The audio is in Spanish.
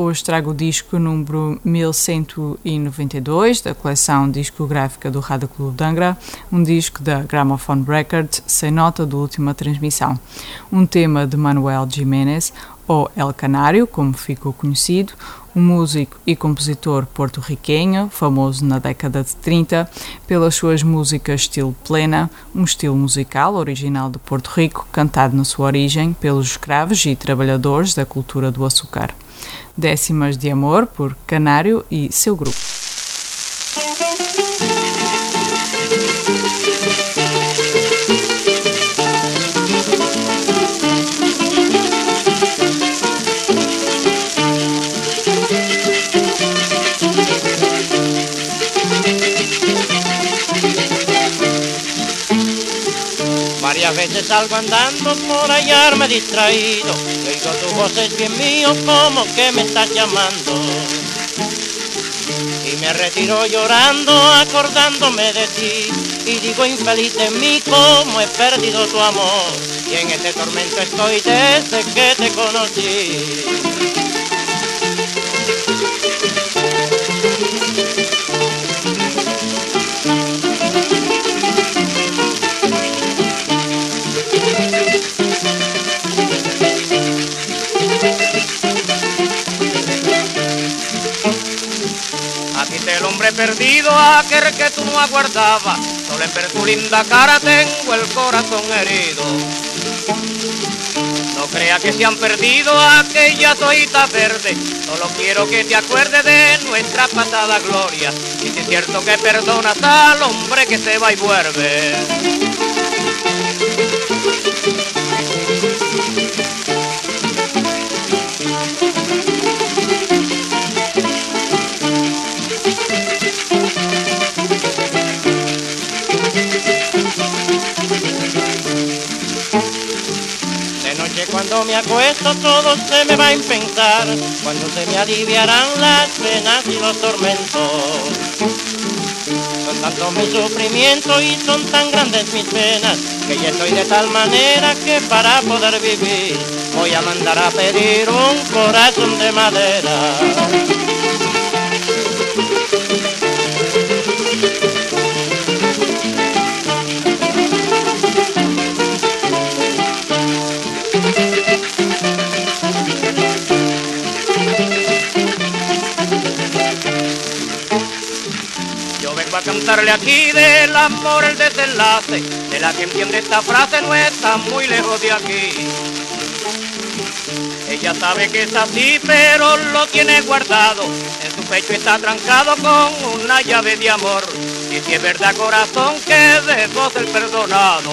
Hoje trago o disco número 1192 da coleção discográfica do Rádio Clube de Angra, um disco da Gramophone Records, sem nota de última transmissão. Um tema de Manuel Jiménez, ou El Canário, como ficou conhecido, um músico e compositor porto-riquenho, famoso na década de 30 pelas suas músicas estilo plena, um estilo musical original de Porto Rico, cantado na sua origem pelos escravos e trabalhadores da cultura do açúcar. Décimas de Amor, por Canário e seu grupo. Varias veces salgo andando por hallarme distraído oigo tu voz es bien mío como que me estás llamando. Y me retiro llorando acordándome de ti y digo infeliz de mí como he perdido tu amor y en este tormento estoy desde que te conocí. Perdido, aquel que tú no aguardabas. Solo en ver tu linda cara tengo el corazón herido. No crea que se han perdido aquella toita verde. Solo quiero que te acuerdes de nuestra pasada gloria. Y si es cierto que perdonas al hombre que se va y vuelve. Cuando me acuesto todo se me va a pensar, cuando se me aliviarán las penas y los tormentos. Son tantos mis sufrimientos y son tan grandes mis penas, que ya estoy de tal manera que para poder vivir voy a mandar a pedir un corazón de madera. Cantarle aquí del amor el desenlace, de la que entiende esta frase no está muy lejos de aquí. Ella sabe que es así, pero lo tiene guardado, en su pecho está trancado con una llave de amor. Y si es verdad corazón que debo ser perdonado.